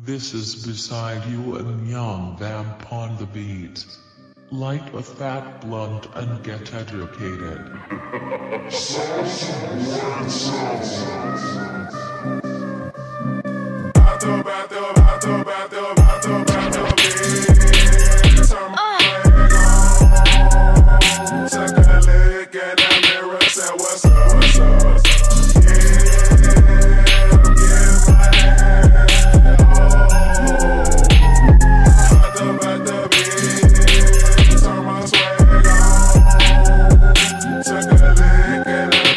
This is Bsd.u and Yung Vamp on the beat. Light a fat blunt and get educated. Bato, bato, bato, bato. Yeah.